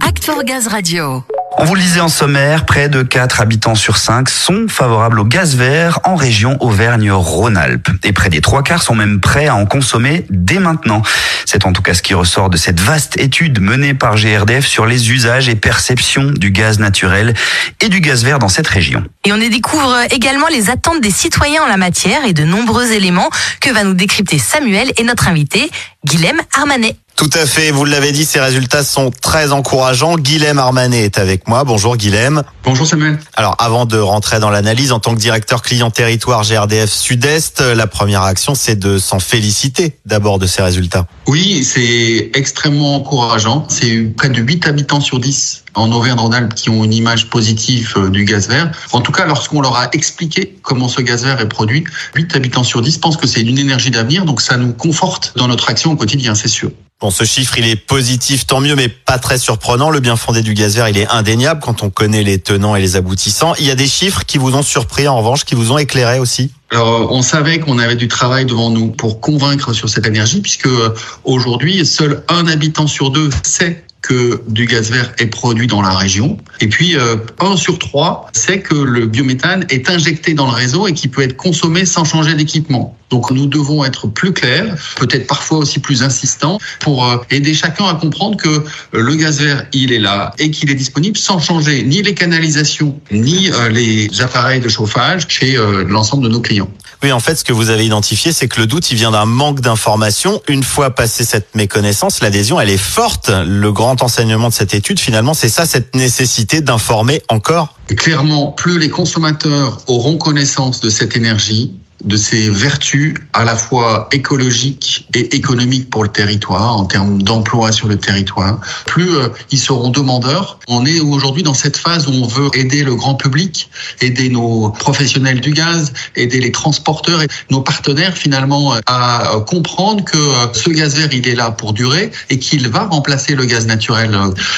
Act for Gaz Radio. On vous le disait en sommaire, près de 4 habitants sur 5 sont favorables au gaz vert en région Auvergne-Rhône-Alpes. Et près des trois quarts sont même prêts à en consommer dès maintenant. C'est en tout cas ce qui ressort de cette vaste étude menée par GRDF sur les usages et perceptions du gaz naturel et du gaz vert dans cette région. Et on y découvre également les attentes des citoyens en la matière et de nombreux éléments que va nous décrypter Samuel et notre invité, Guilhem Armanet. Tout à fait, vous l'avez dit, ces résultats sont très encourageants. Guilhem Armanet est avec moi. Bonjour Guilhem. Bonjour Samuel. Alors avant de rentrer dans l'analyse, en tant que directeur client territoire GRDF Sud-Est, la première action c'est de s'en féliciter d'abord de ces résultats. Oui, c'est extrêmement encourageant. C'est près de 8 habitants sur 10 en Auvergne-Rhône-Alpes qui ont une image positive euh, du gaz vert. En tout cas, lorsqu'on leur a expliqué comment ce gaz vert est produit, 8 habitants sur 10 pensent que c'est une énergie d'avenir, donc ça nous conforte dans notre action au quotidien, c'est sûr. Bon, ce chiffre, il est positif, tant mieux, mais pas très surprenant. Le bien fondé du gaz vert, il est indéniable quand on connaît les tenants et les aboutissants. Il y a des chiffres qui vous ont surpris, en revanche, qui vous ont éclairé aussi alors, on savait qu'on avait du travail devant nous pour convaincre sur cette énergie, puisque euh, aujourd'hui, seul un habitant sur deux sait que du gaz vert est produit dans la région. Et puis, euh, un sur trois sait que le biométhane est injecté dans le réseau et qui peut être consommé sans changer d'équipement. Donc nous devons être plus clairs, peut-être parfois aussi plus insistants, pour euh, aider chacun à comprendre que le gaz vert, il est là et qu'il est disponible sans changer ni les canalisations, ni euh, les appareils de chauffage chez l'ensemble de nos clients. En fait, ce que vous avez identifié, c'est que le doute, il vient d'un manque d'information. Une fois passée cette méconnaissance, l'adhésion, elle est forte. Le grand enseignement de cette étude, finalement, c'est ça, cette nécessité d'informer encore. clairement, plus les consommateurs auront connaissance de cette énergie, de ses vertus à la fois écologiques et économiques pour le territoire, en termes d'emploi sur le territoire, plus euh, ils seront demandeurs. On est aujourd'hui dans cette phase où on veut aider le grand public, aider nos professionnels du gaz, aider les transporteurs et nos partenaires finalement euh, à euh, comprendre que ce gaz vert, il est là pour durer et qu'il va remplacer le gaz naturel.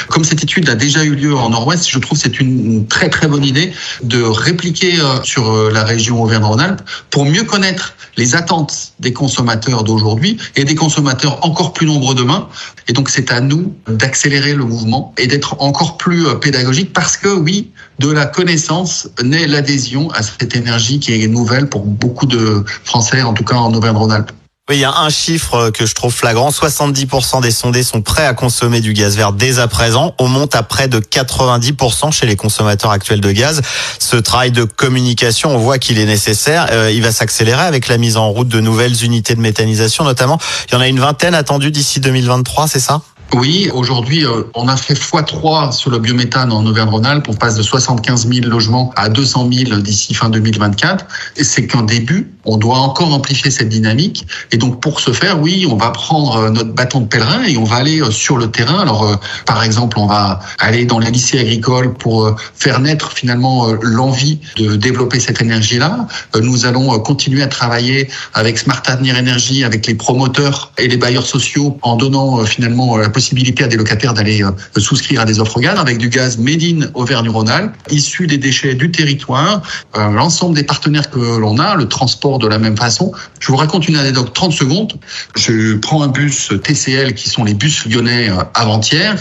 Comme cette étude a déjà eu lieu en Nord-Ouest, je trouve que c'est une très très bonne idée de répliquer sur la région Auvergne-Rhône-Alpes pour mieux connaître les attentes des consommateurs d'aujourd'hui et des consommateurs encore plus nombreux demain. Et donc c'est à nous d'accélérer le mouvement et d'être encore plus euh, pédagogique parce que oui, de la connaissance naît l'adhésion à cette énergie qui est nouvelle pour beaucoup de Français, en tout cas en Auvergne-Rhône-Alpes. Oui, il y a un chiffre que je trouve flagrant. 70% des sondés sont prêts à consommer du gaz vert dès à présent. On monte à près de 90% chez les consommateurs actuels de gaz. Ce travail de communication, on voit qu'il est nécessaire. Euh, il va s'accélérer avec la mise en route de nouvelles unités de méthanisation notamment. Il y en a une vingtaine attendues d'ici 2023, c'est ça? Oui, aujourd'hui, euh, on a fait x3 sur le biométhane en Auvergne-Rhône-Alpes. On passe de 75 000 logements à 200 000 d'ici fin 2024. Et c'est qu'un début. On doit encore amplifier cette dynamique. Et donc, pour ce faire, oui, on va prendre euh, notre bâton de pèlerin et on va aller euh, sur le terrain. Alors, par exemple, on va aller dans les lycées agricoles pour faire naître finalement l'envie de développer cette énergie-là. Nous allons continuer à travailler avec Smart Avenir Énergie, avec les promoteurs et les bailleurs sociaux en donnant finalement la possibilité à des locataires d'aller euh, souscrire à des offres gaz avec du gaz made in Auvergne-Rhône-Alpes, issu des déchets du territoire, euh, l'ensemble des partenaires que l'on a, le transport de la même façon. Je vous raconte une anecdote 30 secondes. Je prends un bus TCL qui sont les bus lyonnais euh, avant-hier.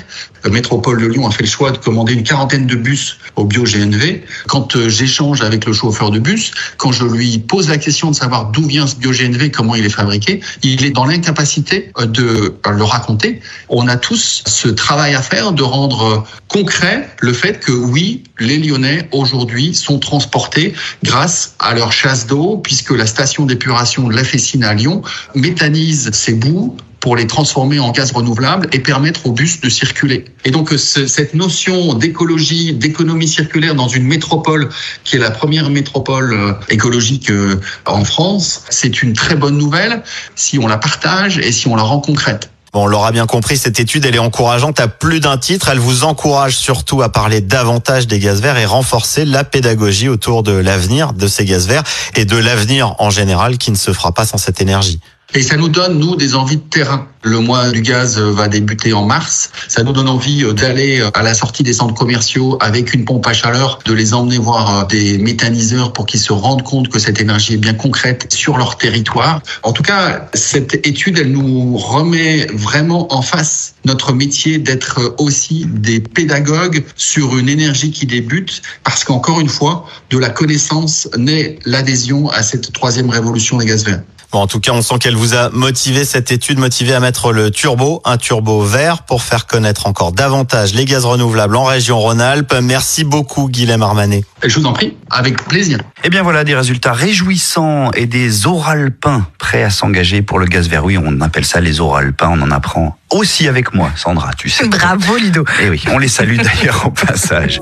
Métropole de Lyon a fait le choix de commander une quarantaine de bus au bio-GNV. Quand j'échange avec le chauffeur de bus, quand je lui pose la question de savoir d'où vient ce bio-GNV, comment il est fabriqué, il est dans l'incapacité de le raconter. On on a tous ce travail à faire de rendre concret le fait que oui, les Lyonnais aujourd'hui sont transportés grâce à leur chasse d'eau, puisque la station d'épuration de la Fessine à Lyon méthanise ses boues pour les transformer en gaz renouvelable et permettre aux bus de circuler. Et donc cette notion d'écologie, d'économie circulaire dans une métropole qui est la première métropole euh, écologique euh, en France, c'est une très bonne nouvelle si on la partage et si on la rend concrète. Bon, on l'aura bien compris, cette étude, elle est encourageante à plus d'un titre. Elle vous encourage surtout à parler davantage des gaz verts et renforcer la pédagogie autour de l'avenir de ces gaz verts et de l'avenir en général qui ne se fera pas sans cette énergie. Et ça nous donne, nous, des envies de terrain. Le mois du gaz va débuter en mars. Ça nous donne envie d'aller à la sortie des centres commerciaux avec une pompe à chaleur, de les emmener voir des méthaniseurs pour qu'ils se rendent compte que cette énergie est bien concrète sur leur territoire. En tout cas, cette étude, elle nous remet vraiment en face notre métier d'être aussi des pédagogues sur une énergie qui débute parce qu'encore une fois, de la connaissance naît l'adhésion à cette troisième révolution des gaz verts. Bon, en tout cas, on sent qu'elle vous a motivé cette étude, motivé à mettre le turbo, un turbo vert, pour faire connaître encore davantage les gaz renouvelables en région Rhône-Alpes. Merci beaucoup, Guilhem Armanet. Je vous en prie, avec plaisir. Eh bien voilà, des résultats réjouissants et des oralpins prêts à s'engager pour le gaz vert. Oui, on appelle ça les oralpins, on en apprend aussi avec moi, Sandra, tu sais. Bravo, Ludo. Eh oui, on les salue d'ailleurs au passage.